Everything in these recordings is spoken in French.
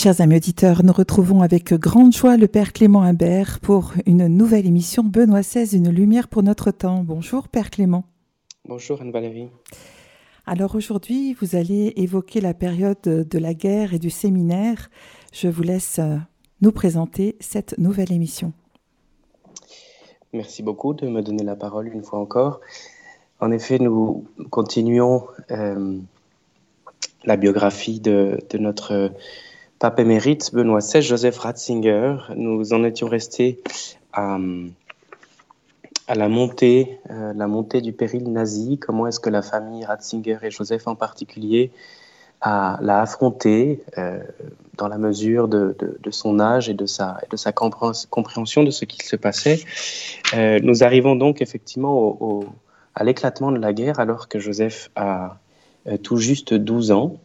Chers amis auditeurs, nous retrouvons avec grande joie le Père Clément Imbert pour une nouvelle émission Benoît XVI, une lumière pour notre temps. Bonjour Père Clément. Bonjour Anne-Valérie. Alors aujourd'hui, vous allez évoquer la période de la guerre et du séminaire. Je vous laisse euh, nous présenter cette nouvelle émission. Merci beaucoup de me donner la parole une fois encore. En effet, nous continuons euh, la biographie de, de notre pape émérite Benoît XVI, Joseph Ratzinger. Nous en étions restés à, à la montée, euh, la montée du péril nazi. Comment est-ce que la famille Ratzinger et Joseph en particulier l'a affronté euh, dans la mesure de, son âge et de sa, compréhension de ce qui se passait. Euh, nous arrivons donc effectivement au, à l'éclatement de la guerre alors que Joseph a euh, tout juste 12 ans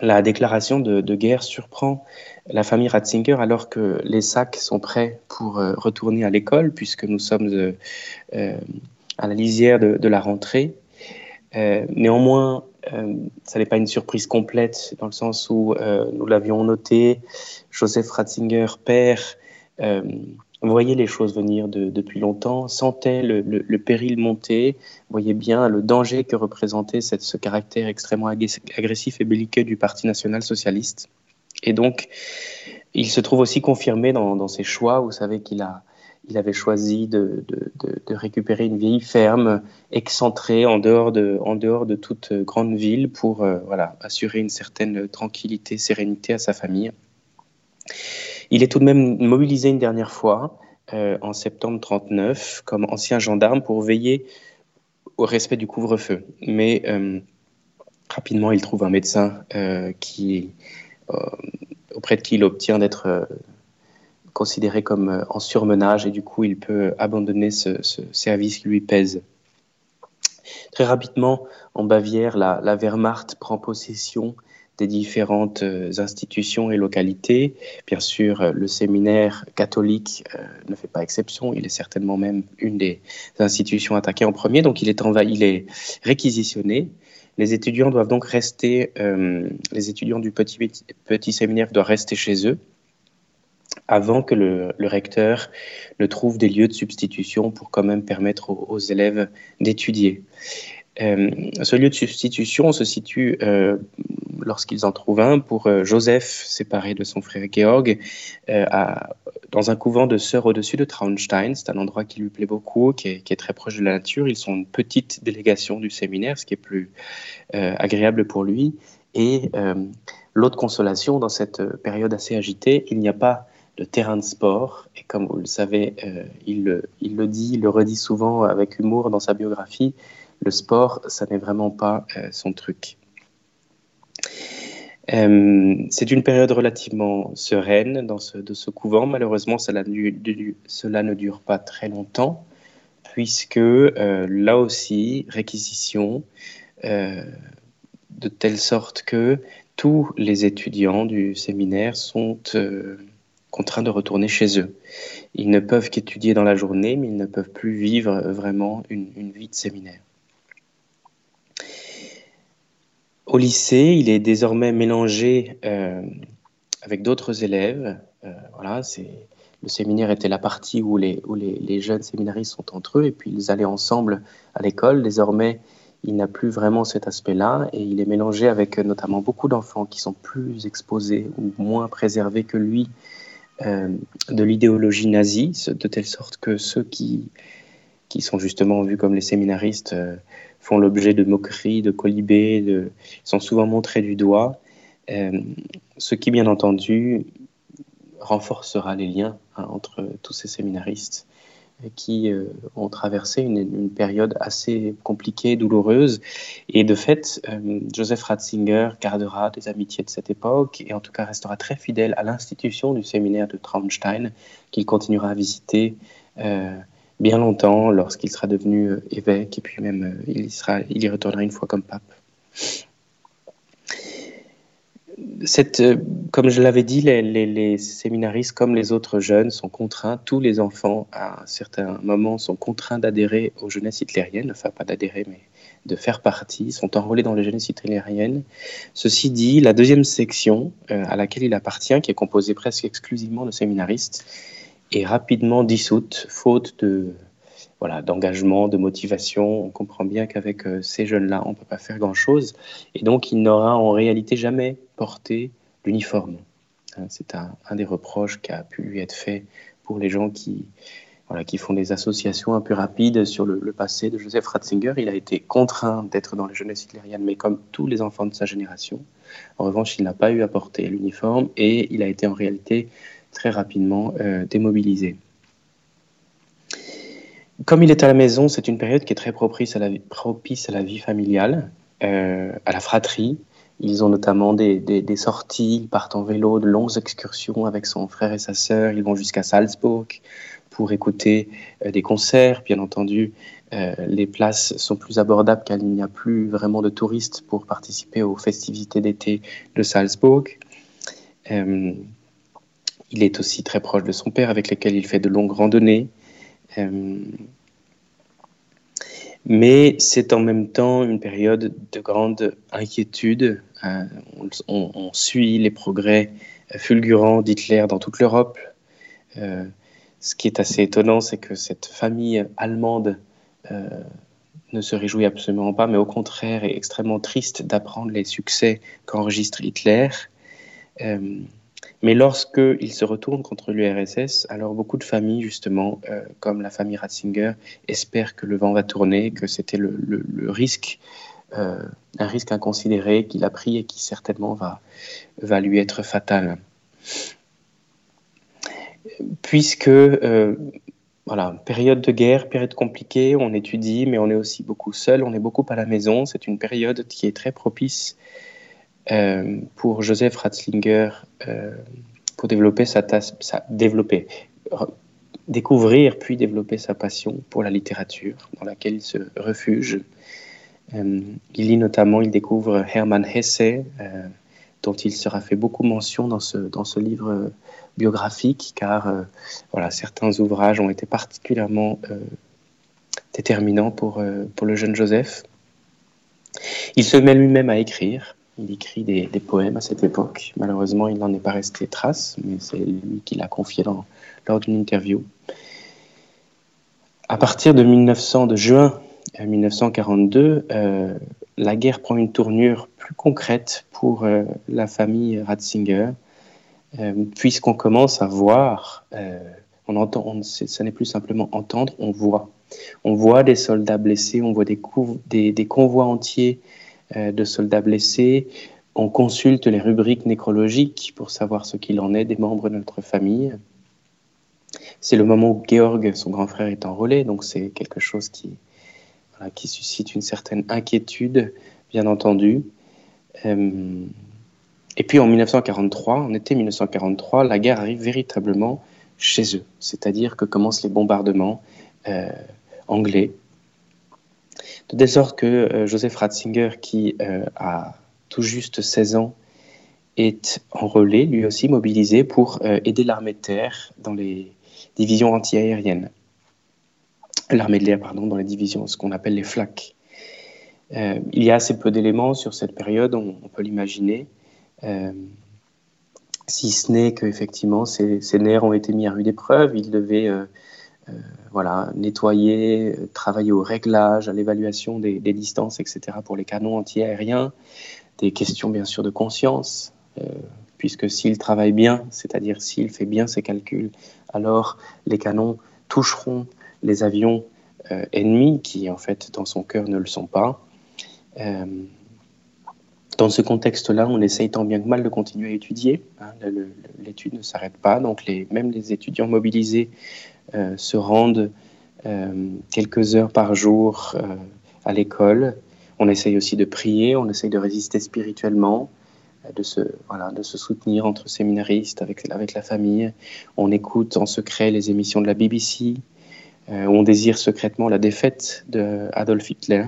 la déclaration de, guerre surprend la famille Ratzinger alors que les sacs sont prêts pour euh, retourner à l'école, puisque nous sommes euh, euh, à la lisière de, de la rentrée. Néanmoins, ça n'est pas une surprise complète, dans le sens où nous l'avions noté, Joseph Ratzinger, père, voyait les choses venir de, depuis longtemps, sentait le, le, péril monter, voyait bien le danger que représentait ce caractère extrêmement agressif et belliqueux du Parti national socialiste. Et donc, il se trouve aussi confirmé dans, ses choix. Vous savez qu'il a, il avait choisi de, de, récupérer une vieille ferme excentrée en dehors de, en dehors de toute grande ville pour euh, voilà, assurer une certaine tranquillité, sérénité à sa famille. Il est tout de même mobilisé une dernière fois euh, en septembre 39 comme ancien gendarme pour veiller au respect du couvre-feu. Mais euh, rapidement, il trouve un médecin euh, auprès de qui il obtient d'être considéré comme en surmenage et du coup, il peut abandonner ce, ce service qui lui pèse. Très rapidement, en Bavière, la Wehrmacht prend possession des différentes euh, institutions et localités. Bien sûr, euh, le séminaire catholique euh, ne fait pas exception. Il est certainement même une des institutions attaquées en premier. Donc, il est envahi, il est réquisitionné. Les étudiants doivent donc rester, les étudiants du petit, séminaire doivent rester chez eux avant que le, recteur ne trouve des lieux de substitution pour quand même permettre aux élèves d'étudier. Euh, ce lieu de substitution se situe euh, lorsqu'ils en trouvent un pour euh, Joseph, séparé de son frère Georg, dans un couvent de sœurs au-dessus de Traunstein. C'est un endroit qui lui plaît beaucoup, qui est, très proche de la nature. Ils sont une petite délégation du séminaire, ce qui est plus agréable pour lui. Et l'autre consolation dans cette période assez agitée, il n'y a pas de terrain de sport. Et comme vous le savez, il, il le dit, il le redit souvent avec humour dans sa biographie, le sport, ça n'est vraiment pas euh, son truc. Euh, c'est une période relativement sereine dans ce, de ce couvent. Malheureusement, cela, ne dure pas très longtemps, puisque euh, là aussi, réquisition, de telle sorte que tous les étudiants du séminaire sont contraints de retourner chez eux. Ils ne peuvent qu'étudier dans la journée, mais ils ne peuvent plus vivre vraiment une vie de séminaire. Au lycée, il est désormais mélangé euh, avec d'autres élèves. Euh, voilà, c'est le séminaire était la partie où les, jeunes séminaristes sont entre eux et puis ils allaient ensemble à l'école. Désormais, il n'a plus vraiment cet aspect-là et il est mélangé avec notamment beaucoup d'enfants qui sont plus exposés ou moins préservés que lui euh, de l'idéologie nazie, de telle sorte que ceux qui, sont justement vus comme les séminaristes euh, font l'objet de moqueries, de colibés, sont souvent montrés du doigt, euh, ce qui, bien entendu, renforcera les liens hein, entre tous ces séminaristes qui euh, ont traversé une, période assez compliquée, douloureuse. Et de fait, euh, Joseph Ratzinger gardera des amitiés de cette époque et en tout cas restera très fidèle à l'institution du séminaire de Traunstein qu'il continuera à visiter bien longtemps lorsqu'il sera devenu euh, évêque et puis même euh, il, y retournera une fois comme pape. Euh, comme je l'avais dit, les, séminaristes, comme les autres jeunes, sont contraints, tous les enfants, à un certain moment, sont contraints d'adhérer aux jeunesses hitlériennes, enfin pas d'adhérer, mais de faire partie, sont enrôlés dans les jeunesses hitlériennes. Ceci dit, la deuxième section à laquelle il appartient, qui est composée presque exclusivement de séminaristes, est rapidement dissoute, faute de voilà d'engagement, de motivation. On comprend bien qu'avec euh, ces jeunes-là, on ne peut pas faire grand-chose, et donc il n'aura en réalité jamais porté l'uniforme. Hein, c'est un, des reproches qui a pu lui être fait pour les gens qui, voilà, qui font des associations un peu rapides sur le, passé de Joseph Ratzinger. Il a été contraint d'être dans les jeunesses hitlériennes, mais comme tous les enfants de sa génération. En revanche, il n'a pas eu à porter l'uniforme et il a été en réalité très rapidement euh, démobilisé. Comme il est à la maison, c'est une période qui est très propice à la, vie familiale, euh, à la fratrie, ils ont notamment des, sorties, ils partent en vélo, de longues excursions avec son frère et sa sœur. Ils vont jusqu'à Salzbourg pour écouter euh, des concerts. Bien entendu, les places sont plus abordables car il n'y a plus vraiment de touristes pour participer aux festivités d'été de Salzbourg. Il est aussi très proche de son père avec lequel il fait de longues randonnées mais c'est en même temps une période de grande inquiétude. Euh, on, suit les progrès fulgurants d'Hitler dans toute l'Europe. Euh, ce qui est assez étonnant, c'est que cette famille allemande euh, ne se réjouit absolument pas, mais au contraire est extrêmement triste d'apprendre les succès qu'enregistre Hitler. Mais lorsqu'il se retourne contre l'URSS, alors beaucoup de familles, justement, euh, comme la famille Ratzinger, espèrent que le vent va tourner, que c'était le, risque, euh, un risque inconsidéré qu'il a pris et qui certainement va, lui être fatal. Puisque, euh, voilà, période de guerre, période compliquée, on étudie, mais on est aussi beaucoup seul, on est beaucoup à la maison. C'est une période qui est très propice euh, pour Joseph Ratzinger euh, pour développer sa, sa développer, découvrir puis développer sa passion pour la littérature dans laquelle il se refuge. Euh, il lit notamment, il découvre Hermann Hesse, dont il sera fait beaucoup mention dans ce, dans ce livre biographique, car voilà, certains ouvrages ont été particulièrement déterminants pour, pour le jeune Joseph. Il se met lui-même à écrire. Il écrit des, poèmes à cette époque. Malheureusement, il n'en est pas resté trace, mais c'est lui qui l'a confié lors d'une interview. À partir de 1900, de juin 1942, euh, euh, la guerre prend une tournure plus concrète pour euh, la famille Ratzinger, puisqu'on commence à voir, on entend, ce n'est plus simplement entendre, on voit. On voit des soldats blessés, on voit des, convois entiers de soldats blessés. On consulte les rubriques nécrologiques pour savoir ce qu'il en est des membres de notre famille. C'est le moment où Georg, son grand frère, est enrôlé, donc c'est quelque chose qui, qui suscite une certaine inquiétude, bien entendu. Euh, et puis en 1943, en été 1943, la guerre arrive véritablement chez eux, c'est-à-dire que commencent les bombardements euh, anglais de telle sorte que euh, Joseph Ratzinger, qui euh, a tout juste 16 ans, est enrôlé, lui aussi mobilisé pour euh, aider l'armée de terre dans les divisions antiaériennes. L'armée de l'air, pardon, dans les divisions, ce qu'on appelle les flaques. il y a assez peu d'éléments sur cette période, on, peut l'imaginer, si ce n'est qu'effectivement, ces, ces nerfs ont été mis à rude épreuve. Il devait voilà, nettoyer, euh, travailler au réglage, à l'évaluation des, distances, etc. pour les canons anti-aériens, des questions bien sûr de conscience, euh, puisque s'il travaille bien, c'est-à-dire s'il fait bien ses calculs, alors les canons toucheront les avions ennemis qui en fait dans son cœur ne le sont pas. dans ce contexte-là, on essaye tant bien que mal de continuer à étudier. Hein, l'étude ne s'arrête pas, donc les, même les étudiants mobilisés euh, se rendent euh, quelques heures par jour euh, à l'école. On essaye aussi de prier, on essaye de résister spirituellement, de se, voilà, de se soutenir entre séminaristes, avec, avec la famille. On écoute en secret les émissions de la BBC. on désire secrètement la défaite d'Adolf Hitler.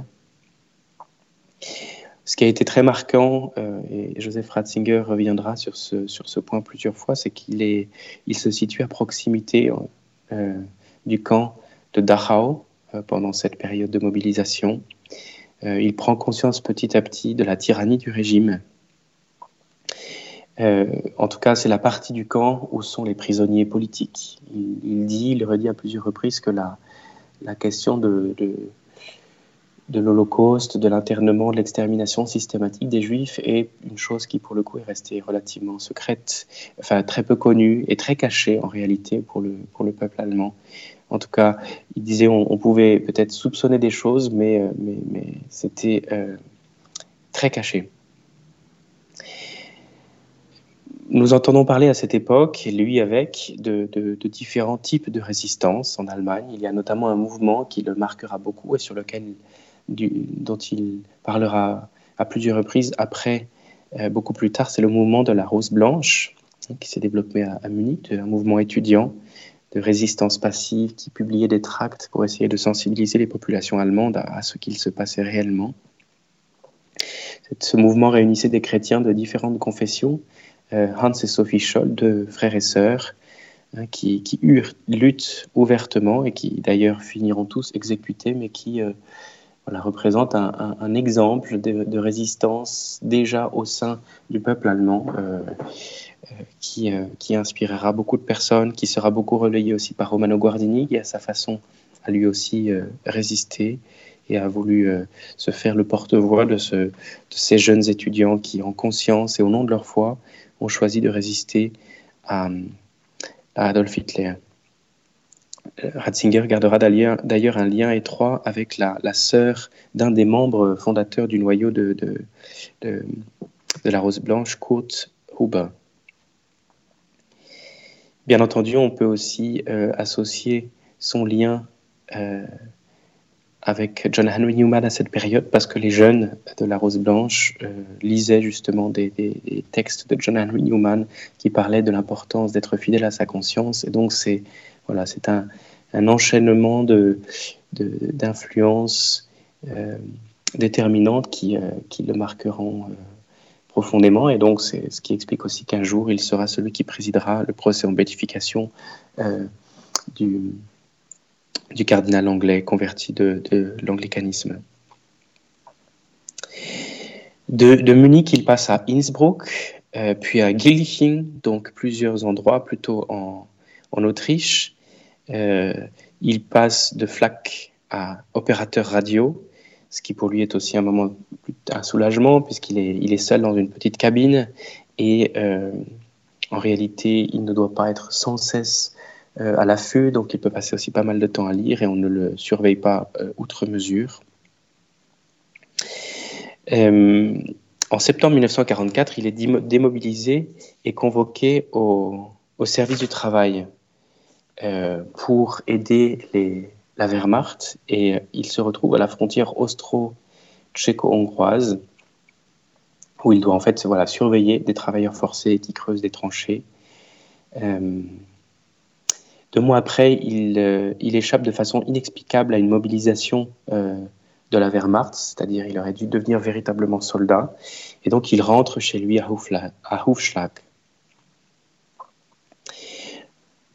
ce qui a été très marquant, et Joseph Ratzinger reviendra sur ce, sur ce point plusieurs fois, c'est qu'il il se situe à proximité du camp de Dachau pendant cette période de mobilisation. il prend conscience petit à petit de la tyrannie du régime euh, en tout cas, c'est la partie du camp où sont les prisonniers politiques. Il, dit, il redit à plusieurs reprises que la, question de, l'Holocauste, de l'internement, de l'extermination systématique des Juifs est une chose qui, pour le coup, est restée relativement secrète, enfin très peu connue et très cachée en réalité pour le, pour le peuple allemand. En tout cas, il disait on, pouvait peut-être soupçonner des choses, mais, euh, mais, mais c'était euh, très caché. Nous entendons parler à cette époque, lui avec, de, différents types de résistance en Allemagne. Il y a notamment un mouvement qui le marquera beaucoup et sur lequel, dont il parlera à plusieurs reprises après, euh, beaucoup plus tard, c'est le mouvement de la Rose Blanche, hein, qui s'est développé à, Munich, un mouvement étudiant de résistance passive qui publiait des tracts pour essayer de sensibiliser les populations allemandes à ce qu'il se passait réellement. Ce mouvement réunissait des chrétiens de différentes confessions euh, Hans et Sophie Scholl, deux frères et sœurs, hein, qui, luttent ouvertement et qui d'ailleurs finiront tous exécutés, mais qui euh, voilà, représentent un, exemple de, résistance déjà au sein du peuple allemand. Euh, qui, qui, inspirera beaucoup de personnes, qui sera beaucoup relayé aussi par Romano Guardini, qui a sa façon à lui aussi résister et a voulu se faire le porte-voix de, ces jeunes étudiants qui, en conscience et au nom de leur foi, ont choisi de résister à, Adolf Hitler. Ratzinger gardera d'ailleurs un lien étroit avec la, sœur d'un des membres fondateurs du noyau de, la Rose Blanche, Kurt Huber. Bien entendu, on peut aussi euh, associer son lien euh, avec John Henry Newman à cette période parce que les jeunes de la Rose Blanche euh, lisaient justement des, textes de John Henry Newman qui parlaient de l'importance d'être fidèle à sa conscience. Et donc, c'est voilà, c'est un, un, enchaînement d'influences de, euh, déterminantes qui, euh, qui, le marqueront profondément. Et donc, c'est ce qui explique aussi qu'un jour, il sera celui qui présidera le procès en béatification du du cardinal anglais converti de, l'anglicanisme. De, Munich, il passe à Innsbruck, euh, puis à Gilching, donc plusieurs endroits plutôt en, Autriche. Euh, il passe de flac à opérateur radio, ce qui pour lui est aussi un moment un soulagement puisqu'il est, il est seul dans une petite cabine et euh, en réalité il ne doit pas être sans cesse euh, à l'affût, donc il peut passer aussi pas mal de temps à lire et on ne le surveille pas outre mesure. En septembre 1944, il est démobilisé et convoqué au, service du travail pour aider la Wehrmacht et il se retrouve à la frontière austro-tchéco-hongroise où il doit en fait surveiller des travailleurs forcés qui creusent des tranchées. Deux mois après, il, euh, échappe de façon inexplicable à une mobilisation euh, de la Wehrmacht, c'est-à-dire il aurait dû devenir véritablement soldat, et donc il rentre chez lui à, Hufschlag. Euh,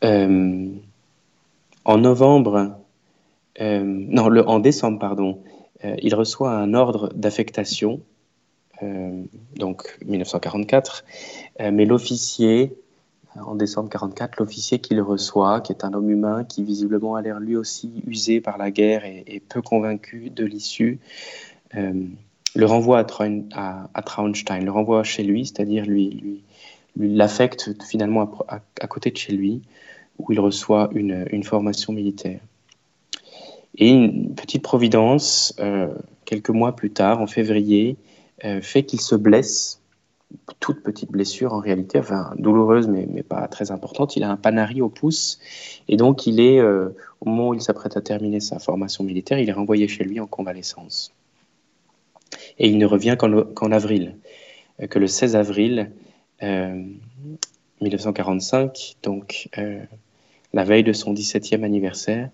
en novembre, non, le, en décembre, pardon, il reçoit un ordre d'affectation, donc 1944, mais l'officier en décembre 44, l'officier qui le reçoit, qui est un homme humain, qui visiblement a l'air lui aussi usé par la guerre et, peu convaincu de l'issue, euh, le renvoie à, Traunstein, le renvoie chez lui, c'est-à-dire lui, l'affecte finalement à, côté de chez lui, où il reçoit une, formation militaire. Et une petite providence, euh, quelques mois plus tard, en février, euh, fait qu'il se blesse toute petite blessure en réalité, enfin douloureuse mais, pas très importante. Il a un panari au pouce et donc il est, euh, au moment où il s'apprête à terminer sa formation militaire, il est renvoyé chez lui en convalescence. Et il ne revient qu'en avril, que le 16 avril 1945, euh, donc la veille de son 17e anniversaire.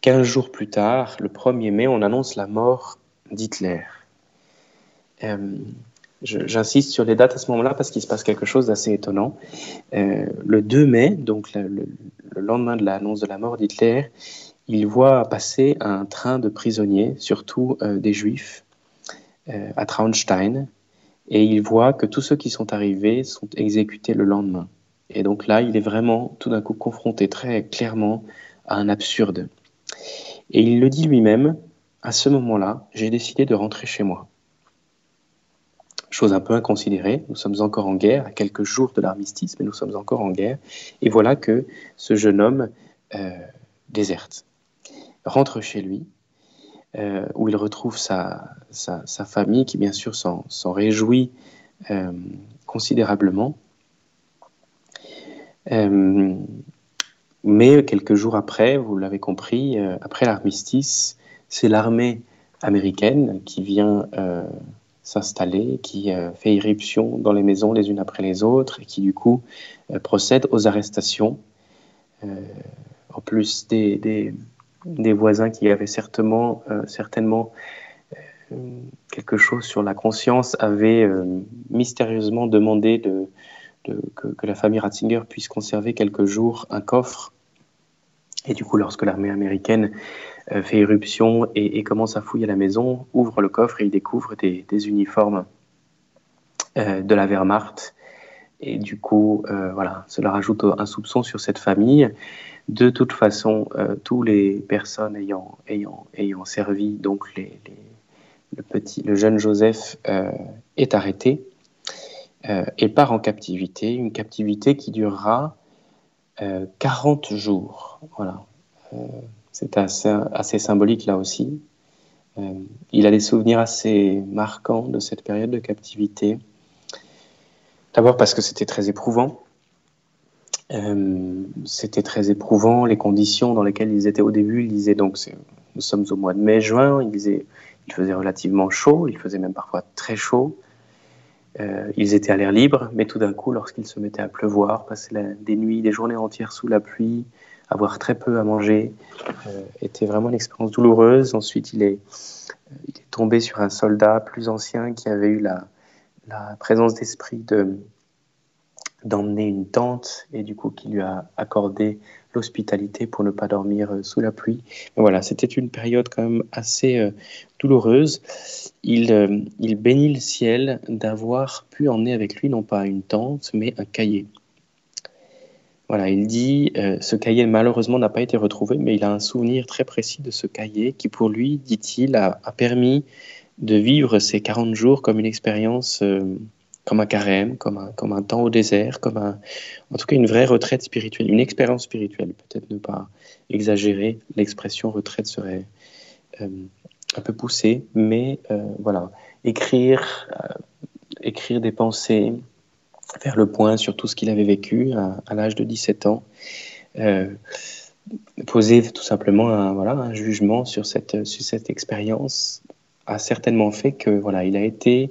15 jours plus tard, le 1er mai, on annonce la mort d'Hitler. J'insiste sur les dates à ce moment-là parce qu'il se passe quelque chose d'assez étonnant. le 2 mai, donc le, lendemain de l'annonce de la mort d'Hitler, il voit passer un train de prisonniers, surtout des juifs, à Traunstein, et il voit que tous ceux qui sont arrivés sont exécutés le lendemain. Et donc là, il est vraiment tout d'un coup confronté très clairement à un absurde. Et il le dit lui-même, à ce moment-là, j'ai décidé de rentrer chez moi. Chose un peu inconsidérée, nous sommes encore en guerre, à quelques jours de l'armistice, mais nous sommes encore en guerre. Et voilà que ce jeune homme euh, déserte, rentre chez lui, euh, où il retrouve sa, famille, qui bien sûr s'en réjouit euh, considérablement. Euh, mais quelques jours après, vous l'avez compris, après l'armistice, c'est l'armée américaine qui vient s'installer, qui fait irruption dans les maisons les unes après les autres et qui du coup procède aux arrestations. en plus des, des, voisins qui avaient certainement, certainement quelque chose sur la conscience avaient mystérieusement demandé de, que, la famille Ratzinger puisse conserver quelques jours un coffre. Et du coup, lorsque l'armée américaine euh, fait éruption et, commence à fouiller la maison, ouvre le coffre et il découvre des, uniformes euh, de la Wehrmacht. Et du coup, euh, voilà, cela rajoute un soupçon sur cette famille. De toute façon, tous les personnes ayant, ayant, ayant servi, donc le, petit, le jeune Joseph est arrêté euh, et part en captivité, une captivité qui durera 40 euh, jours. Voilà. Euh, c'est assez, assez, symbolique là aussi. il a des souvenirs assez marquants de cette période de captivité. D'abord parce que c'était très éprouvant. c'était très éprouvant, les conditions dans lesquelles ils étaient au début. Ils disaient donc, nous sommes au mois de mai-juin, il, il faisait relativement chaud, il faisait même parfois très chaud. Euh, ils étaient à l'air libre, mais tout d'un coup, lorsqu'il se mettait à pleuvoir, passer des nuits, des journées entières sous la pluie, avoir très peu à manger, euh, était vraiment une expérience douloureuse. Ensuite, il est, tombé sur un soldat plus ancien qui avait eu la, la présence d'esprit de, d'emmener une tente et du coup qui lui a accordé l'hospitalité pour ne pas dormir euh, sous la pluie. voilà, c'était une période quand même assez euh, douloureuse. Il, euh, il bénit le ciel d'avoir pu emmener avec lui non pas une tente mais un cahier. Voilà, il dit, ce cahier malheureusement n'a pas été retrouvé, mais il a un souvenir très précis de ce cahier qui pour lui, dit-il, a, permis de vivre ces 40 jours comme une expérience comme un carême, comme un, comme un temps au désert, comme un, en tout cas une vraie retraite spirituelle, une expérience spirituelle. Peut-être ne pas exagérer, l'expression retraite serait euh, un peu poussée, mais euh, voilà, écrire, euh, écrire des pensées, faire le point sur tout ce qu'il avait vécu à, l'âge de 17 ans, poser tout simplement un, voilà, un jugement sur cette, sur cette expérience a certainement fait que voilà, il a été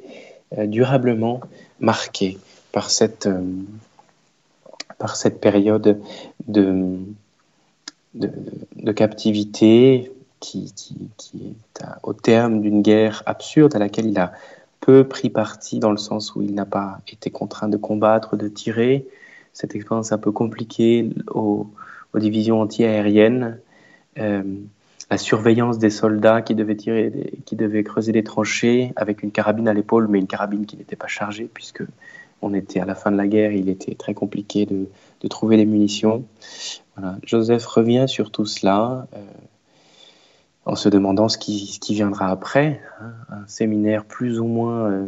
durablement marqué par cette, euh, par cette période de, de, captivité qui, qui, est au terme d'une guerre absurde à laquelle il a peu pris parti dans le sens où il n'a pas été contraint de combattre, de tirer. Cette expérience un peu compliquée aux, divisions anti-aériennes. Euh, la surveillance des soldats qui devaient, tirer, qui devaient creuser des tranchées avec une carabine à l'épaule, mais une carabine qui n'était pas chargée, puisque on était à la fin de la guerre, il était très compliqué de, trouver des munitions. Joseph revient sur tout cela euh, en se demandant ce qui, viendra après. Hein. un séminaire plus ou moins euh,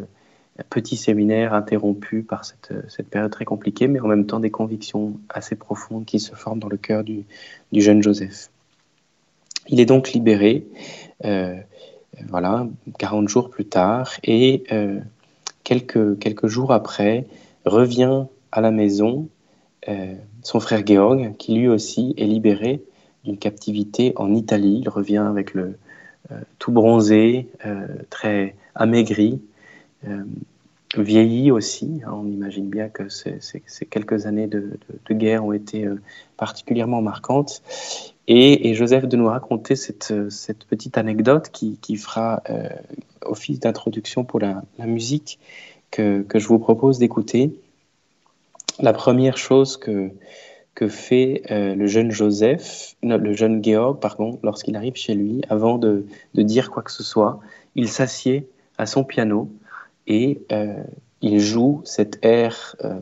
petit séminaire interrompu par cette, cette, période très compliquée, mais en même temps des convictions assez profondes qui se forment dans le cœur du jeune Joseph. Il est donc libéré, euh, voilà, 40 jours plus tard, et euh, quelques, jours après, revient à la maison euh, son frère Georg, qui lui aussi est libéré d'une captivité en Italie. Il revient avec le tout bronzé, très amaigri, vieilli aussi. Hein. on imagine bien que ces, quelques années de, guerre ont été particulièrement marquantes. Et, Joseph de nous raconter cette, cette petite anecdote qui, fera euh, office d'introduction pour la, musique que, je vous propose d'écouter. La première chose que, fait euh, le jeune Joseph, le jeune Georg, pardon, lorsqu'il arrive chez lui, avant de, dire quoi que ce soit, il s'assied à son piano et euh, il joue cet air euh,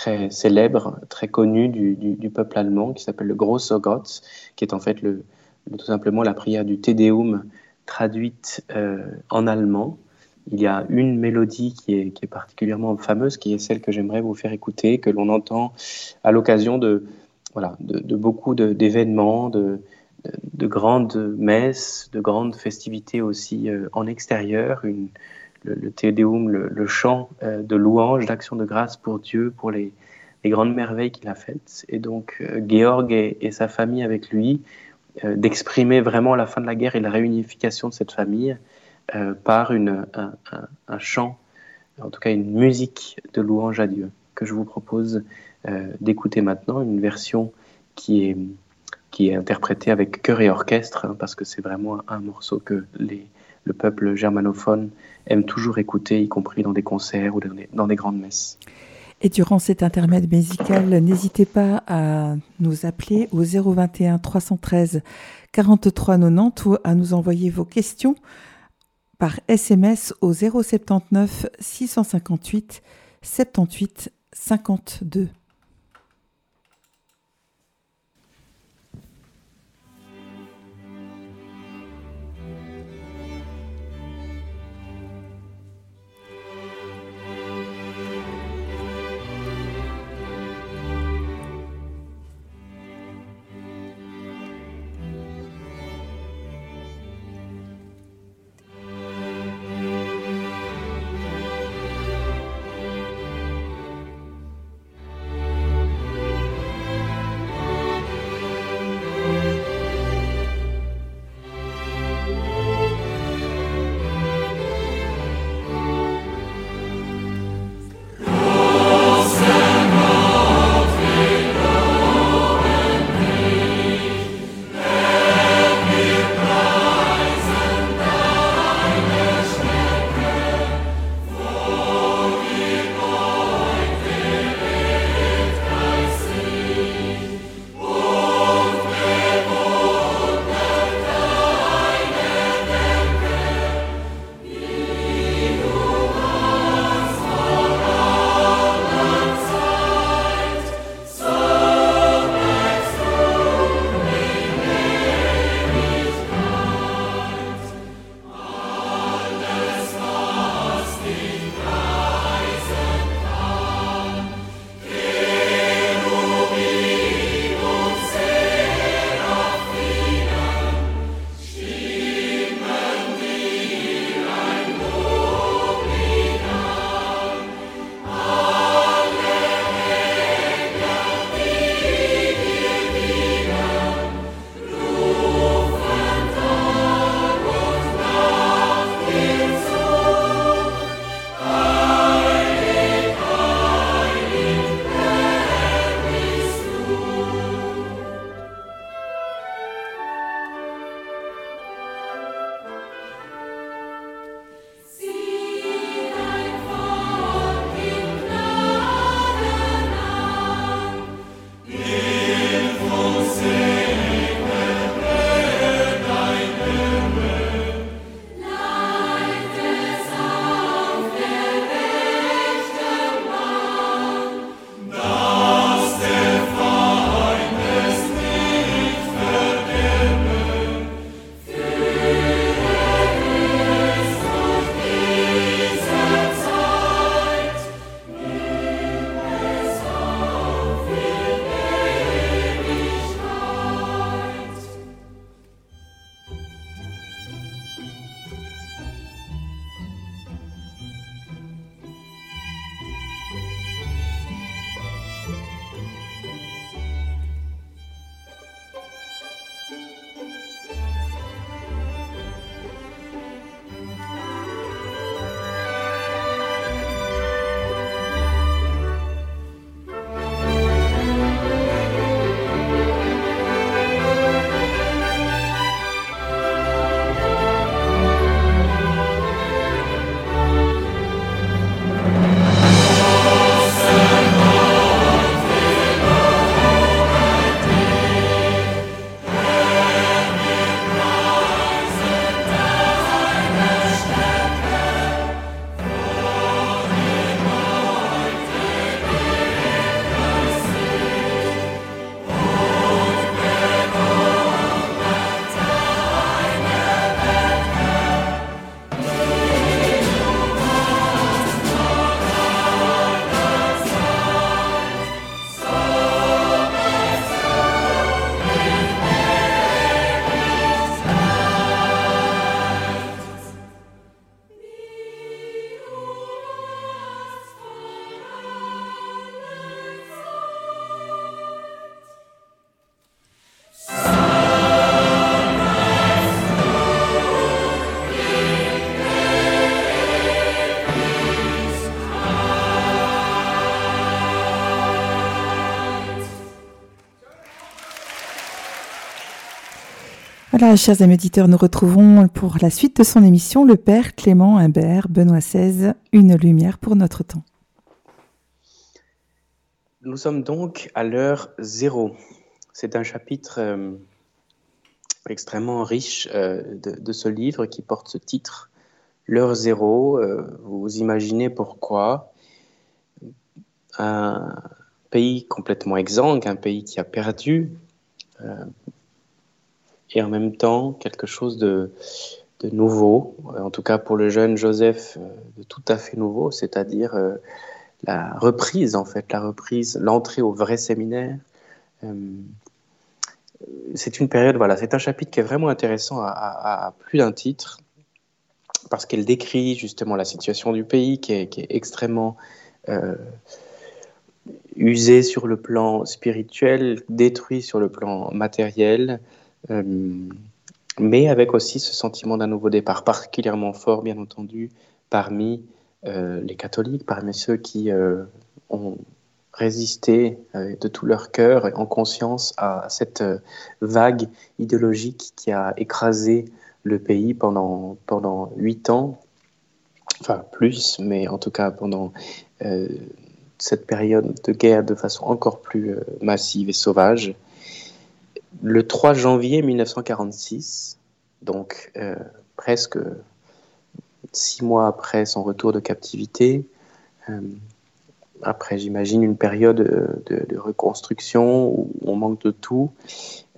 très célèbre, très connu du, peuple allemand qui s'appelle le Grosse Gott, qui est en fait le, tout simplement la prière du Te Deum traduite euh, en allemand. Il y a une mélodie qui est, particulièrement fameuse, qui est celle que j'aimerais vous faire écouter, que l'on entend à l'occasion de, voilà, de, beaucoup d'événements, de, de, grandes messes, de grandes festivités aussi euh, en extérieur, le, le Te Deum, le, chant euh, de louange, d'action de grâce pour Dieu, pour les, grandes merveilles qu'il a faites. Et donc, euh, Georg et, sa famille avec lui, euh, d'exprimer vraiment la fin de la guerre et la réunification de cette famille par une, un, chant, en tout cas une musique de louange à Dieu, que je vous propose d'écouter maintenant, une version qui est, qui est interprétée avec chœur et orchestre, hein, parce que c'est vraiment un morceau que les, le peuple germanophone aime toujours écouter, y compris dans des concerts ou dans des, grandes messes. Et durant cet intermède musical, n'hésitez pas à nous appeler au 021 313 43 90 ou à nous envoyer vos questions par SMS au 079 658 78 52. Voilà, chers amis auditeurs, nous retrouvons pour la suite de son émission le Père Clément Imbert, Benoît XVI, Une lumière pour notre temps. Nous sommes donc à l'heure zéro. C'est un chapitre euh, extrêmement riche euh, de, ce livre qui porte ce titre, L'heure zéro. Euh, vous imaginez pourquoi un pays complètement exsangue, un pays qui a perdu, et en même temps quelque chose de, nouveau, en tout cas pour le jeune Joseph, de tout à fait nouveau, c'est-à-dire la reprise, en fait, la reprise, l'entrée au vrai séminaire. Euh, c'est une période, voilà, c'est un chapitre qui est vraiment intéressant à, plus d'un titre, parce qu'elle décrit justement la situation du pays qui est, extrêmement euh, usée sur le plan spirituel, détruit sur le plan matériel, euh, mais avec aussi ce sentiment d'un nouveau départ, particulièrement fort, bien entendu, parmi euh, les catholiques, parmi ceux qui euh, ont résisté euh, de tout leur cœur et en conscience à cette vague idéologique qui a écrasé le pays pendant, pendant huit ans, enfin plus, mais en tout cas pendant cette période de guerre de façon encore plus massive et sauvage. Le 3 janvier 1946, donc presque six mois après son retour de captivité, euh, après j'imagine une période de, reconstruction où on manque de tout,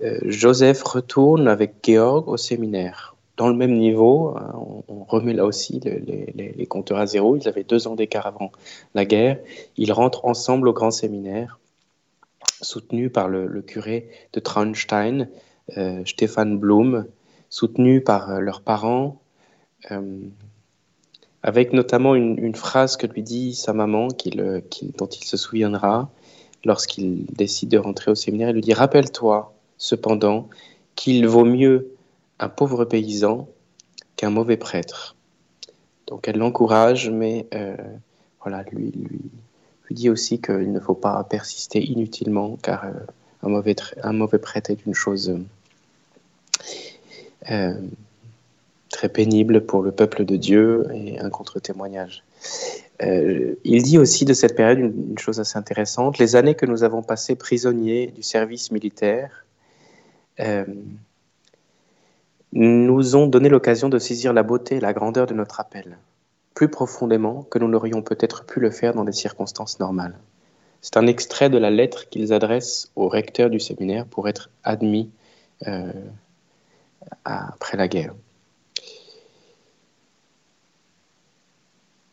euh, Joseph retourne avec Georg au séminaire. Dans le même niveau, hein, on, remet là aussi les, compteurs à zéro, ils avaient deux ans d'écart avant la guerre, ils rentrent ensemble au grand séminaire, soutenus par le, curé de Traunstein, euh, Stefan Blum, soutenus par leurs parents, avec notamment une, phrase que lui dit sa maman, euh, dont il se souviendra lorsqu'il décide de rentrer au séminaire. Elle lui dit Rappelle-toi, cependant, qu'il vaut mieux un pauvre paysan qu'un mauvais prêtre. Donc elle l'encourage, mais euh, voilà, lui, lui, lui, dit aussi qu'il ne faut pas persister inutilement, car euh, un, mauvais, prêtre est une chose très pénible pour le peuple de Dieu et un contre-témoignage. Euh, il dit aussi de cette période une, chose assez intéressante, les années que nous avons passées prisonniers du service militaire euh, nous ont donné l'occasion de saisir la beauté et la grandeur de notre appel, plus profondément que nous n'aurions peut-être pu le faire dans des circonstances normales. C'est un extrait de la lettre qu'ils adressent au recteur du séminaire pour être admis euh, après la guerre.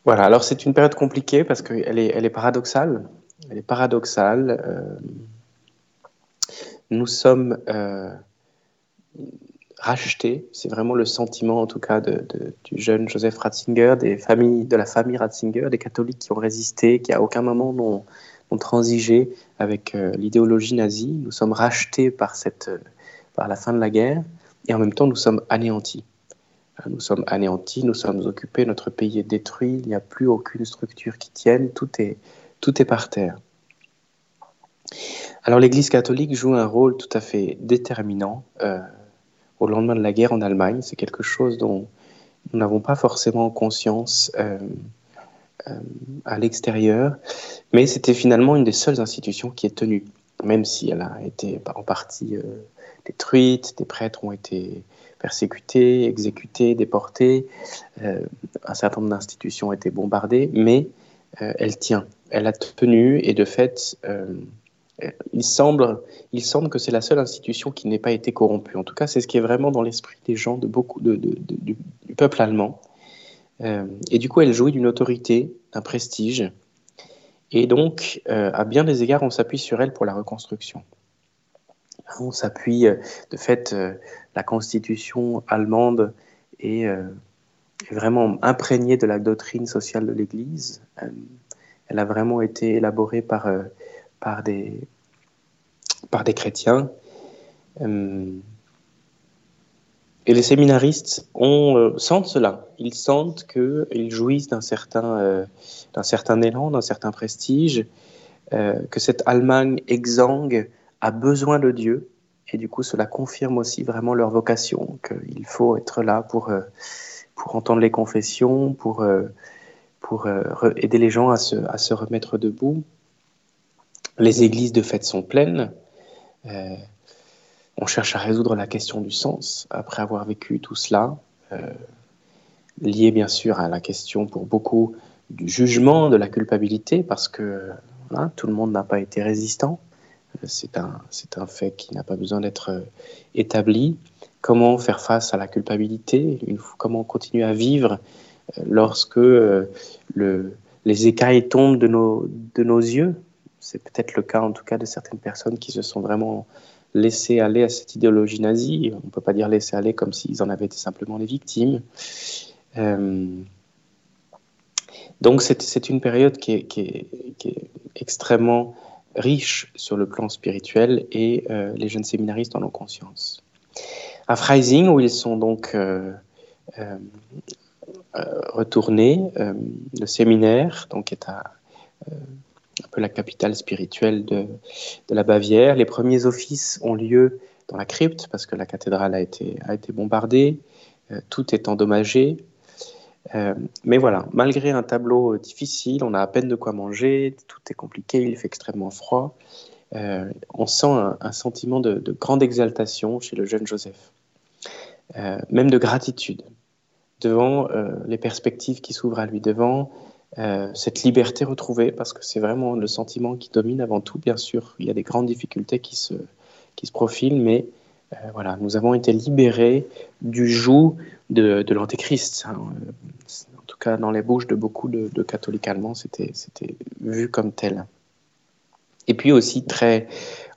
Voilà, alors c'est une période compliquée parce qu'elle est, elle est paradoxale. Elle est paradoxale. Euh, nous sommes euh, rachetés, c'est vraiment le sentiment en tout cas de, du jeune Joseph Ratzinger, de la famille Ratzinger, des catholiques qui ont résisté, qui à aucun moment n'ont, transigé avec euh, l'idéologie nazie. Nous sommes rachetés par, cette, par la fin de la guerre et en même temps nous sommes anéantis. Nous sommes anéantis, nous sommes occupés, notre pays est détruit, il n'y a plus aucune structure qui tienne, tout est, tout est par terre. Alors l'Église catholique joue un rôle tout à fait déterminant euh, au lendemain de la guerre en Allemagne. C'est quelque chose dont nous n'avons pas forcément conscience euh, euh, à l'extérieur, mais c'était finalement une des seules institutions qui est tenue, même si elle a été en partie détruite, des prêtres ont été persécutés, exécutés, déportés. Euh, un certain nombre d'institutions ont été bombardées, mais euh, elle tient. Elle a tenu et de fait, euh, il, semble, il semble que c'est la seule institution qui n'ait pas été corrompue. En tout cas, c'est ce qui est vraiment dans l'esprit des gens, de beaucoup du, peuple allemand. et du coup, elle jouit d'une autorité, d'un prestige. Et donc, à bien des égards, on s'appuie sur elle pour la reconstruction. On s'appuie, de fait, la constitution allemande est, euh, vraiment imprégnée de la doctrine sociale de l'Église. Euh, elle a vraiment été élaborée par, euh, par, des, par des chrétiens. Et les séminaristes ont, sentent cela. Ils sentent qu'ils jouissent d'un certain, d'un certain élan, d'un certain prestige, que cette Allemagne exsangue a besoin de Dieu et du coup cela confirme aussi vraiment leur vocation, qu'il faut être là pour, pour entendre les confessions, pour, pour aider les gens à se, à se remettre debout. Les églises de fête sont pleines. on cherche à résoudre la question du sens après avoir vécu tout cela lié bien sûr à la question pour beaucoup du jugement, de la culpabilité, parce que tout le monde n'a pas été résistant. C'est un, c'est un fait qui n'a pas besoin d'être euh, établi. Comment faire face à la culpabilité? Comment continuer à vivre euh, lorsque euh, le, les écailles tombent de nos yeux? C'est peut-être le cas en tout cas de certaines personnes qui se sont vraiment laissées aller à cette idéologie nazie. On ne peut pas dire laisser aller comme s'ils en avaient été simplement les victimes. Euh, donc c'est une période qui est, extrêmement riche sur le plan spirituel et euh, les jeunes séminaristes en ont conscience. À Freising, où ils sont donc euh, retournés, le séminaire donc est à, un peu la capitale spirituelle de, de, la Bavière. Les premiers offices ont lieu dans la crypte parce que la cathédrale a été, a été bombardée, tout est endommagé. Euh, mais voilà, malgré un tableau difficile, on a à peine de quoi manger, tout est compliqué, il fait extrêmement froid. Euh, on sent un, sentiment de, grande exaltation chez le jeune Joseph, euh, même de gratitude devant les perspectives qui s'ouvrent à lui, devant cette liberté retrouvée, parce que c'est vraiment le sentiment qui domine avant tout. Bien sûr, il y a des grandes difficultés qui se, qui se profilent, mais voilà, nous avons été libérés du joug de, l'Antéchrist. Hein. En tout cas, dans les bouches de beaucoup de, catholiques allemands, c'était vu comme tel. Et puis aussi très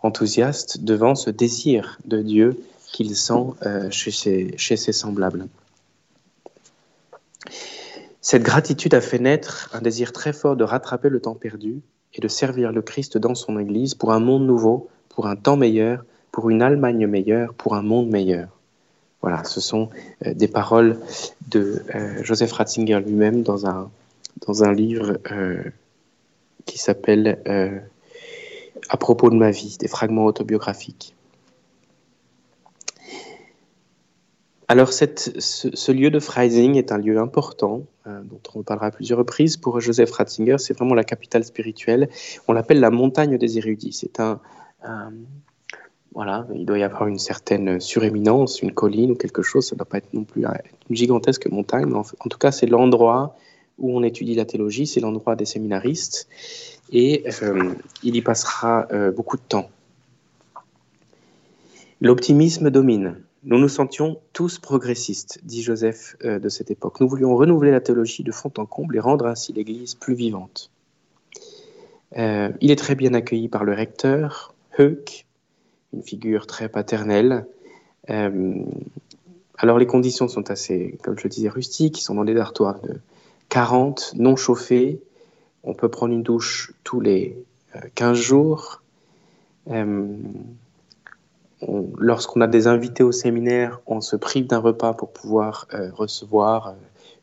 enthousiaste devant ce désir de Dieu qu'il sent euh, chez, ses, chez ses semblables. Cette gratitude a fait naître un désir très fort de rattraper le temps perdu et de servir le Christ dans son Église pour un monde nouveau, pour un temps meilleur, pour une Allemagne meilleure, pour un monde meilleur. Voilà, ce sont euh, des paroles de euh, Joseph Ratzinger lui-même dans un, dans un livre euh, qui s'appelle À propos de ma vie, des fragments autobiographiques. Alors, ce, lieu de Freising est un lieu important, dont on parlera à plusieurs reprises. Pour Joseph Ratzinger, c'est vraiment la capitale spirituelle. On l'appelle la montagne des érudits. C'est un, voilà, il doit y avoir une certaine suréminence, une colline ou quelque chose. Ça ne doit pas être non plus une gigantesque montagne, mais en, tout cas, c'est l'endroit où on étudie la théologie, c'est l'endroit des séminaristes, et euh, il y passera euh, beaucoup de temps. L'optimisme domine. Nous nous sentions tous progressistes, dit Joseph euh, de cette époque. Nous voulions renouveler la théologie de fond en comble et rendre ainsi l'Église plus vivante. il est très bien accueilli par le recteur, Heuk, une figure très paternelle. Euh, alors les conditions sont assez, comme je le disais, rustiques. Ils sont dans des dortoirs de 40, non chauffés. On peut prendre une douche tous les 15 euh, jours. Euh, lorsqu'on a des invités au séminaire, on se prive d'un repas pour pouvoir recevoir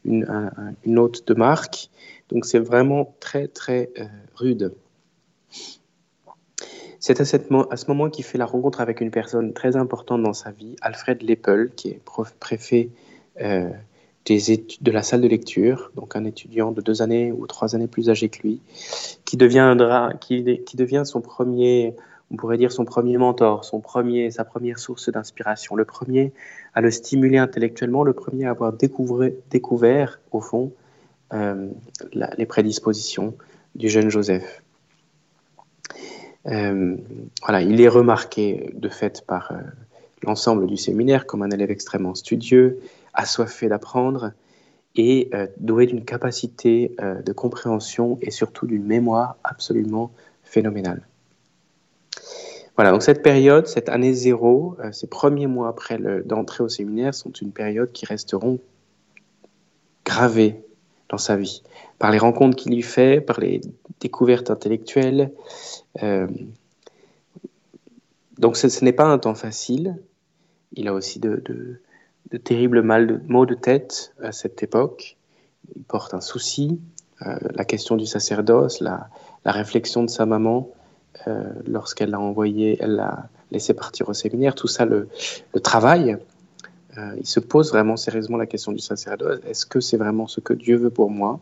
une, une, hôte de marque. Donc c'est vraiment très très rude. C'est à, ce moment qu'il fait la rencontre avec une personne très importante dans sa vie, Alfred Leppel, qui est préfet euh, des études, de la salle de lecture, donc un étudiant de deux années ou trois années plus âgé que lui, qui deviendra, qui, qui devient son premier, on pourrait dire son premier mentor, sa première source d'inspiration, le premier à le stimuler intellectuellement, le premier à avoir découvert, au fond, euh, les prédispositions du jeune Joseph. Euh, il est remarqué de fait par euh, l'ensemble du séminaire comme un élève extrêmement studieux, assoiffé d'apprendre et doué d'une capacité de compréhension et surtout d'une mémoire absolument phénoménale. Voilà, donc cette période, cette année zéro, ces premiers mois après d'entrée au séminaire sont une période qui resteront gravées dans sa vie, par les rencontres qu'il y fait, par les découvertes intellectuelles. Euh, donc ce, n'est pas un temps facile. Il a aussi de, terribles maux de tête à cette époque. Il porte un souci, euh, la question du sacerdoce, la, réflexion de sa maman euh, lorsqu'elle l'a envoyé, elle l'a laisser partir au séminaire, tout ça le, le travail. Euh, il se pose vraiment sérieusement la question du sacerdoce. Est-ce que c'est vraiment ce que Dieu veut pour moi?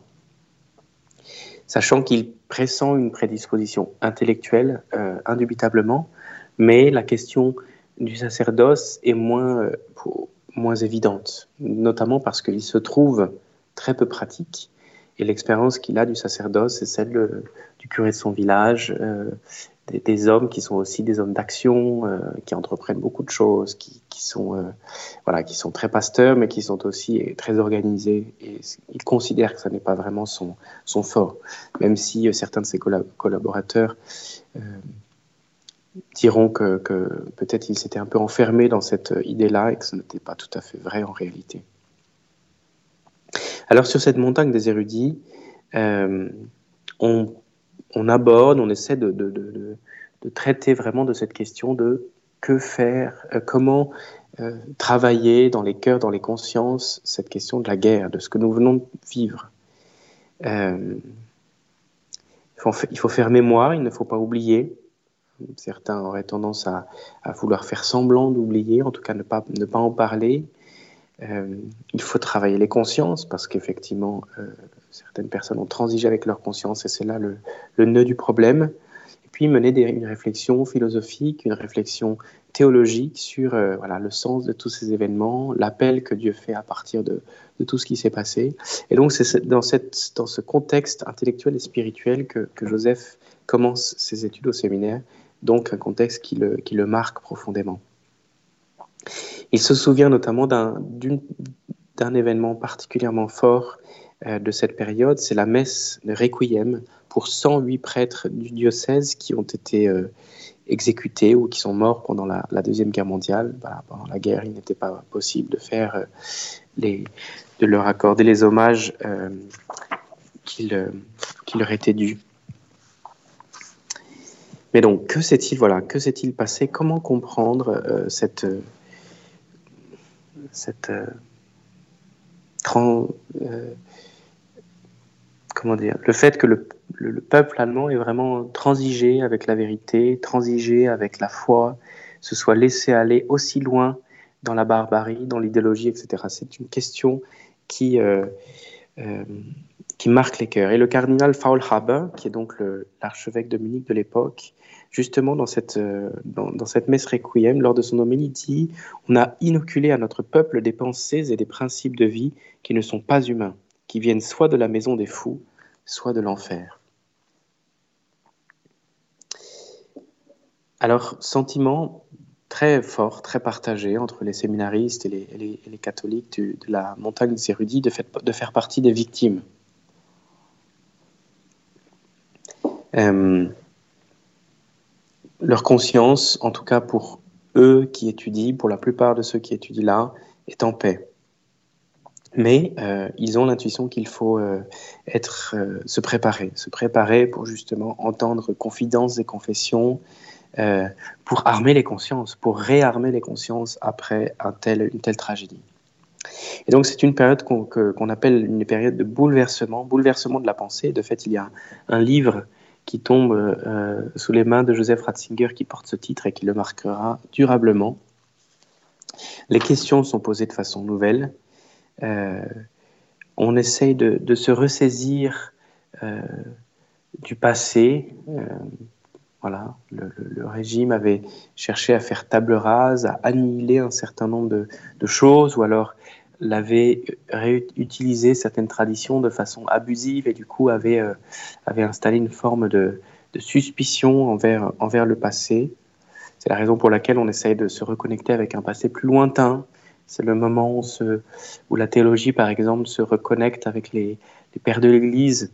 Sachant qu'il pressent une prédisposition intellectuelle, euh, indubitablement, mais la question du sacerdoce est moins, euh, moins évidente, notamment parce qu'il se trouve très peu pratique et l'expérience qu'il a du sacerdoce, c'est celle du curé de son village, euh, des, hommes qui sont aussi des hommes d'action, euh, qui entreprennent beaucoup de choses, qui, sont, euh, voilà, qui sont très pasteurs, mais qui sont aussi très organisés. Et il considère que ça n'est pas vraiment son, fort, même si certains de ses collaborateurs diront que peut-être il s'était un peu enfermé dans cette idée-là et que ce n'était pas tout à fait vrai en réalité. Alors sur cette montagne des érudits, euh, on, aborde, on essaie de, traiter vraiment de cette question de que faire, euh, comment euh, travailler dans les cœurs, dans les consciences, cette question de la guerre, de ce que nous venons de vivre. il, faut, faire mémoire, il ne faut pas oublier. Certains auraient tendance à, vouloir faire semblant d'oublier, en tout cas ne pas, ne pas en parler. Euh, il faut travailler les consciences parce qu'effectivement, euh, certaines personnes ont transigé avec leur conscience et c'est là le, nœud du problème. Et puis mener une réflexion philosophique, une réflexion théologique sur euh, le sens de tous ces événements, l'appel que Dieu fait à partir de, tout ce qui s'est passé. Et donc c'est dans, ce contexte intellectuel et spirituel que, Joseph commence ses études au séminaire, donc un contexte qui le marque profondément. Il se souvient notamment d'un événement particulièrement fort euh, de cette période, c'est la messe de Requiem pour 108 prêtres du diocèse qui ont été euh, exécutés ou qui sont morts pendant la, Deuxième Guerre mondiale. Bah, pendant la guerre, il n'était pas possible de, faire, euh, les, leur accorder les hommages qui, leur étaient dus. Mais donc, que s'est-il voilà, que s'est-il passé? Comment comprendre cette cette euh, euh, comment dire, le fait que le, peuple allemand ait vraiment transigé avec la vérité, transigé avec la foi, se soit laissé aller aussi loin dans la barbarie, dans l'idéologie, etc. C'est une question qui, euh, qui marque les cœurs. Et le cardinal Faulhaber, qui est donc l'archevêque de Munich de l'époque, justement dans cette, euh, dans, cette messe requiem, lors de son homélie, dit On a inoculé à notre peuple des pensées et des principes de vie qui ne sont pas humains, qui viennent soit de la maison des fous, soit de l'enfer. Alors, sentiment très fort, très partagé entre les séminaristes et les, catholiques de la montagne des érudits de, faire partie des victimes. Euh, leur conscience, en tout cas pour eux qui étudient, pour la plupart de ceux qui étudient là, est en paix. Mais euh, ils ont l'intuition qu'il faut euh, se préparer, se préparer pour justement entendre confidences et confessions, pour armer les consciences, pour réarmer les consciences après une telle tragédie. Et donc c'est une période qu'on appelle une période de bouleversement, bouleversement de la pensée. De fait, il y a un livre qui tombe euh, sous les mains de Joseph Ratzinger qui porte ce titre et qui le marquera durablement. Les questions sont posées de façon nouvelle. Euh, on essaye de, se ressaisir euh, du passé. Voilà, le, régime avait cherché à faire table rase, à annihiler un certain nombre de, choses, ou alors l'avait réutilisé certaines traditions de façon abusive et du coup avait, euh, installé une forme de, suspicion envers, le passé. C'est la raison pour laquelle on essaye de se reconnecter avec un passé plus lointain. C'est le moment où, la théologie, par exemple, se reconnecte avec les pères de l'Église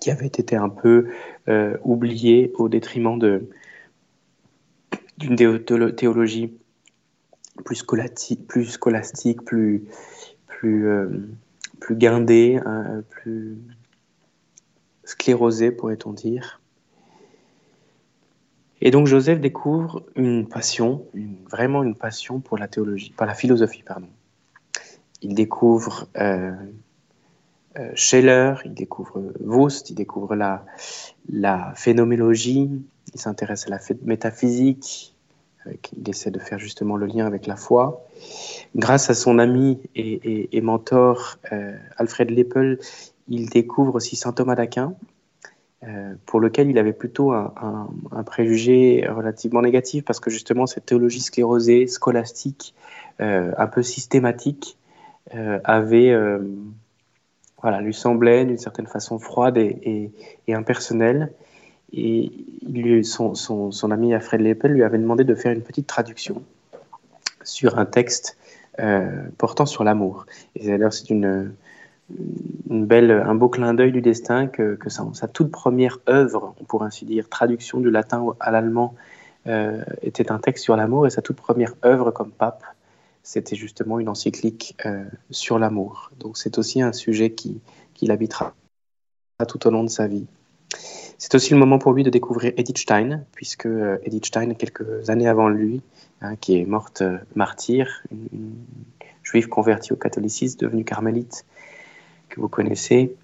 qui avaient été un peu euh, oubliés au détriment d'une théologie plus scolastique, plus, euh, plus guindé, hein, plus sclérosé, pourrait-on dire. Et donc Joseph découvre une passion, vraiment une passion pour la théologie, la philosophie, pardon. Il découvre euh, Scheller, il découvre Wust, il découvre la, la phénoménologie, il s'intéresse à la métaphysique, il essaie de faire justement le lien avec la foi. Grâce à son ami et, mentor Alfred Leppel, il découvre aussi saint Thomas d'Aquin, pour lequel il avait plutôt un, préjugé relativement négatif, parce que justement cette théologie sclérosée, scolastique, un peu systématique, avait voilà, lui semblait d'une certaine façon froide et, impersonnelle. Et son, ami Alfred Lepel lui avait demandé de faire une petite traduction sur un texte euh, portant sur l'amour. Et d'ailleurs, c'est une, belle, un beau clin d'œil du destin que, sa, toute première œuvre, pourrait ainsi dire, traduction du latin à l'allemand, euh, était un texte sur l'amour, et sa toute première œuvre comme pape c'était justement une encyclique euh, sur l'amour. Donc c'est aussi un sujet qui, l'habitera tout au long de sa vie. C'est aussi le moment pour lui de découvrir Edith Stein, puisque euh, Edith Stein, quelques années avant lui, hein, qui est morte euh, martyre, une, juive convertie au catholicisme, devenue carmélite, que vous connaissez,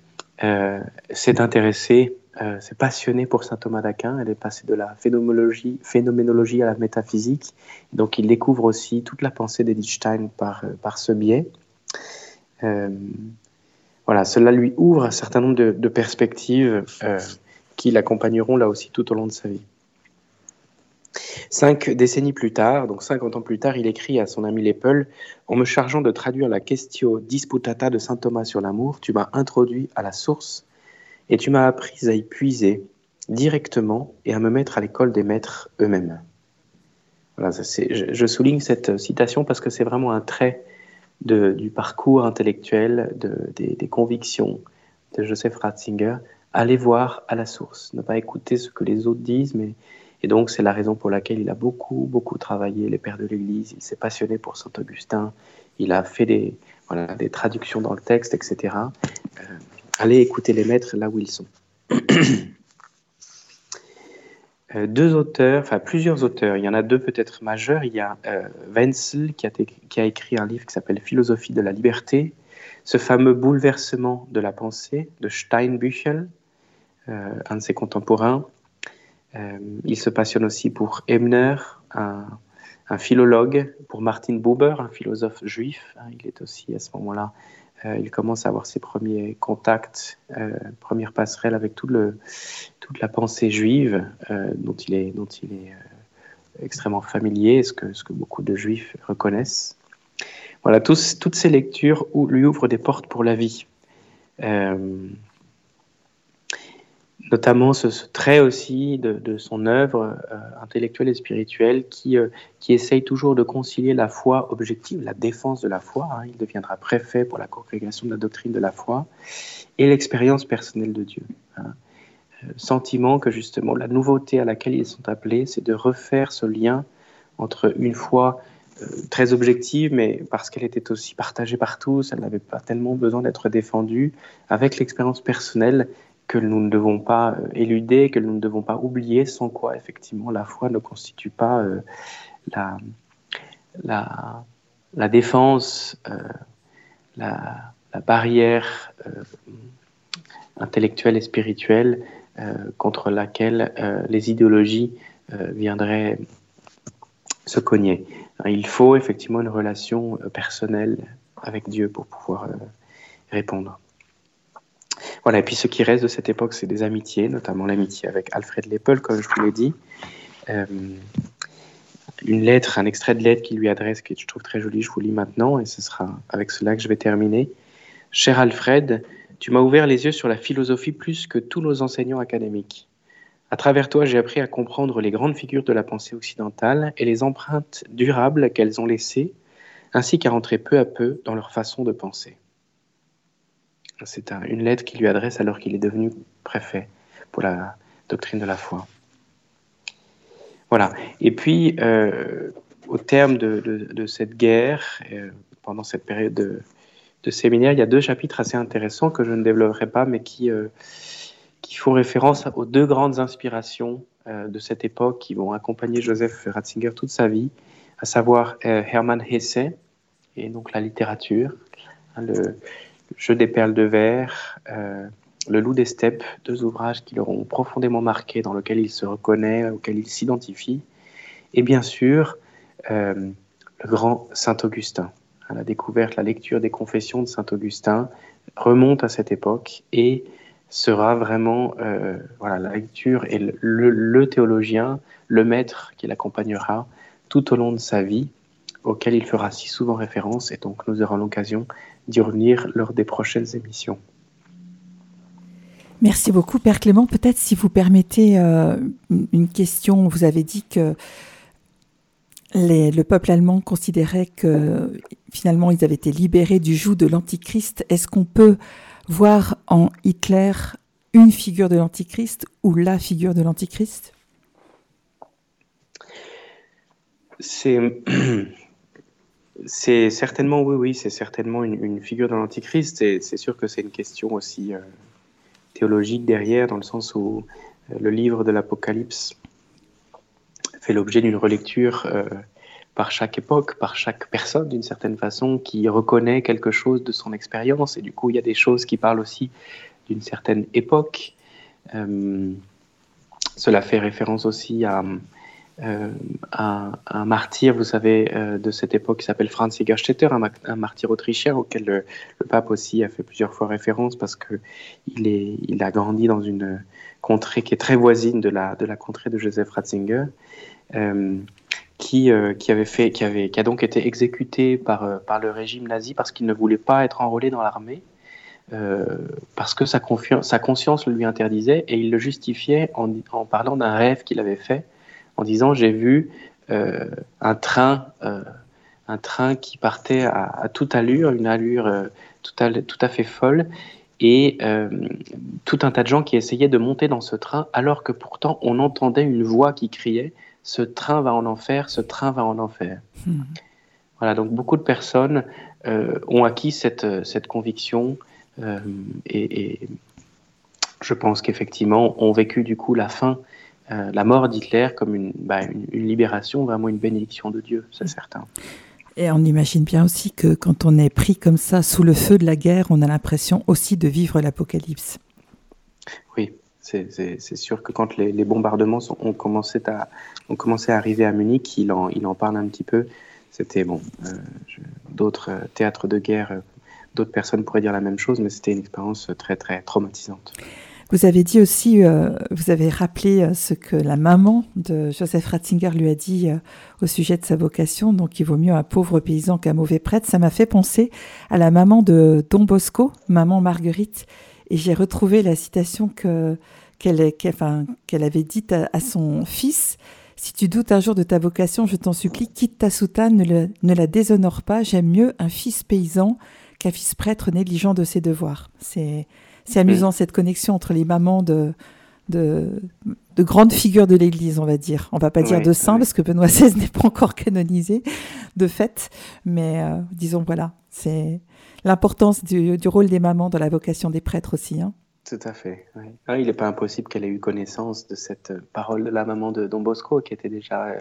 s'est intéressée euh, s'est passionnée pour saint Thomas d'Aquin. Elle est passée de la phénoménologie, à la métaphysique. Donc il découvre aussi toute la pensée d'Edith Stein par, euh, par ce biais. Euh, voilà, cela lui ouvre un certain nombre de, perspectives qui l'accompagneront là aussi tout au long de sa vie. Cinq décennies plus tard, donc 50 ans plus tard, il écrit à son ami Lepel En me chargeant de traduire la Questio Disputata de saint Thomas sur l'amour, tu m'as introduit à la source et tu m'as appris à y puiser directement et à me mettre à l'école des maîtres eux-mêmes. Voilà, je, souligne cette citation parce que c'est vraiment un trait du parcours intellectuel, des, convictions de Joseph Ratzinger. Aller voir à la source, ne pas écouter ce que les autres disent, et donc c'est la raison pour laquelle il a beaucoup beaucoup travaillé les pères de l'Église. Il s'est passionné pour Saint Augustin. Il a fait des voilà, des traductions dans le texte, etc allez écouter les maîtres là où ils sont. Euh, deux auteurs, enfin plusieurs auteurs, il y en a deux peut-être majeurs. Il y a euh, Wenzel qui a, écrit un livre qui s'appelle Philosophie de la liberté, ce fameux bouleversement de la pensée de Steinbüchel, euh, un de ses contemporains. il se passionne aussi pour Ebner, un, philologue, pour Martin Buber, un philosophe juif. Hein, il est aussi à ce moment-là euh, il commence à avoir ses premiers contacts, euh, premières passerelles avec toute la pensée juive euh, dont il est, est extrêmement familier, ce que, beaucoup de juifs reconnaissent. Voilà, toutes ces lectures lui ouvrent des portes pour la vie notamment ce, trait aussi de, son œuvre euh, intellectuelle et spirituelle qui, euh, qui essaye toujours de concilier la foi objective, la défense de la foi, hein. il deviendra préfet pour la congrégation de la doctrine de la foi, et l'expérience personnelle de Dieu. Hein. Euh, sentiment que justement la nouveauté à laquelle ils sont appelés, c'est de refaire ce lien entre une foi très objective, mais parce qu'elle était aussi partagée par tous, elle n'avait pas tellement besoin d'être défendue, avec l'expérience personnelle que nous ne devons pas euh, éluder, que nous ne devons pas oublier, sans quoi effectivement la foi ne constitue pas euh, la, la, défense, euh, la, la, barrière intellectuelle et spirituelle contre laquelle les idéologies viendraient se cogner. Il faut effectivement une relation personnelle avec Dieu pour pouvoir répondre. Voilà, et puis ce qui reste de cette époque, c'est des amitiés, notamment l'amitié avec Alfred Lepel, comme je vous l'ai dit. Euh, une lettre, un extrait de lettre qu'il lui adresse, que je trouve très joli, je vous lis maintenant, et ce sera avec cela que je vais terminer. Cher Alfred, tu m'as ouvert les yeux sur la philosophie plus que tous nos enseignants académiques. À travers toi, j'ai appris à comprendre les grandes figures de la pensée occidentale et les empreintes durables qu'elles ont laissées, ainsi qu'à rentrer peu à peu dans leur façon de penser. C'est une lettre qu'il lui adresse alors qu'il est devenu préfet pour la doctrine de la foi. Voilà. Et puis, euh, au terme de, cette guerre, euh, pendant cette période de, séminaire, il y a deux chapitres assez intéressants que je ne développerai pas, mais qui, euh, qui font référence aux deux grandes inspirations de cette époque qui vont accompagner Joseph Ratzinger toute sa vie, à savoir Hermann Hesse et donc la littérature, hein, le, Jeu des perles de verre, euh, Le loup des steppes, deux ouvrages qui l'auront profondément marqué, dans lesquels il se reconnaît, auxquels il s'identifie. et bien sûr le grand Saint Augustin. La découverte, la lecture des confessions de Saint Augustin remonte à cette époque et sera vraiment voilà, la lecture et le, théologien, le maître qui l'accompagnera tout au long de sa vie, auquel il fera si souvent référence, et donc nous aurons l'occasion d'y revenir lors des prochaines émissions. Merci beaucoup, Père Clément. Peut-être si vous permettez euh, une question, vous avez dit que le peuple allemand considérait que finalement ils avaient été libérés du joug de l'Antichrist. Est-ce qu'on peut voir en Hitler une figure de l'Antichrist ou la figure de l'Antichrist? C'est c'est certainement oui oui c'est certainement une, figure de l'Antichrist. C'est sûr que c'est une question aussi euh, théologique derrière dans le sens où euh, le livre de l'Apocalypse fait l'objet d'une relecture euh, par chaque époque, par chaque personne d'une certaine façon qui reconnaît quelque chose de son expérience et du coup il y a des choses qui parlent aussi d'une certaine époque. cela fait référence aussi à euh, un, martyr, vous savez, euh, de cette époque qui s'appelle Franz Jägerstätter, un, martyr autrichien auquel le, pape aussi a fait plusieurs fois référence parce que il, a grandi dans une contrée qui est très voisine de la, contrée de Joseph Ratzinger. Euh, qui, avait fait, qui, avait, qui a donc été exécuté par, le régime nazi parce qu'il ne voulait pas être enrôlé dans l'armée, parce que sa, conscience le lui interdisait, et il le justifiait en parlant d'un rêve qu'il avait fait en disant j'ai vu euh, un train, euh, un train qui partait à, toute allure, une allure euh, tout, à, tout, à, fait folle, et tout un tas de gens qui essayaient de monter dans ce train, alors que pourtant on entendait une voix qui criait ce train va en enfer, ce train va en enfer. Hmm. Voilà, donc beaucoup de personnes ont acquis cette, cette conviction et, et, je pense qu'effectivement ont vécu du coup la fin euh, la mort d'Hitler comme bah, une, une, libération, vraiment une bénédiction de Dieu, c'est certain. Et on imagine bien aussi que quand on est pris comme ça sous le feu de la guerre, on a l'impression aussi de vivre l'apocalypse. Oui, c'est sûr que quand les, bombardements ont, commencé à, ont commencé à arriver à Munich, il en, il en parle un petit peu. C'était bon, euh, d'autres euh, théâtres de guerre, d'autres personnes pourraient dire la même chose, mais c'était une expérience très très traumatisante. Vous avez dit aussi, euh, vous avez rappelé euh, ce que la maman de Joseph Ratzinger lui a dit euh, au sujet de sa vocation, donc il vaut mieux un pauvre paysan qu'un mauvais prêtre. Ça m'a fait penser à la maman de Don Bosco, maman Marguerite, et j'ai retrouvé la citation que qu'elle enfin, avait dite à, son fils. Si tu doutes un jour de ta vocation, je t'en supplie, quitte ta soutane, ne, ne la déshonore pas. J'aime mieux un fils paysan qu'un fils prêtre négligent de ses devoirs. C'est c'est amusant cette connexion entre les mamans de, de, grandes figures de l'Église, on va dire. On va pas dire de saints parce que Benoît XVI n'est pas encore canonisé de fait, mais euh, disons voilà, c'est l'importance du, rôle des mamans dans la vocation des prêtres aussi. Hein. Tout à fait. Ah, il n'est pas impossible qu'elle ait eu connaissance de cette parole de la maman de Don Bosco, qui était déjà euh,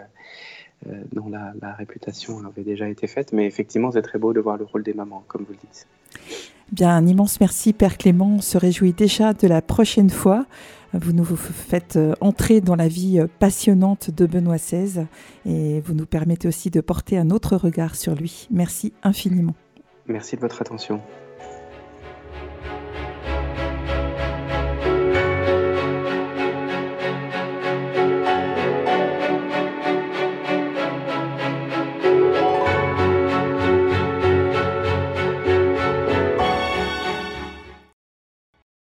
euh, dont la, la, réputation avait déjà été faite. Mais effectivement, c'est très beau de voir le rôle des mamans, comme vous le dites. Bien, un immense merci, Père Clément. On se réjouit déjà de la prochaine fois. Vous nous faites euh, entrer dans la vie euh, passionnante de Benoît XVI et vous nous permettez aussi de porter un autre regard sur lui. Merci infiniment. Merci de votre attention.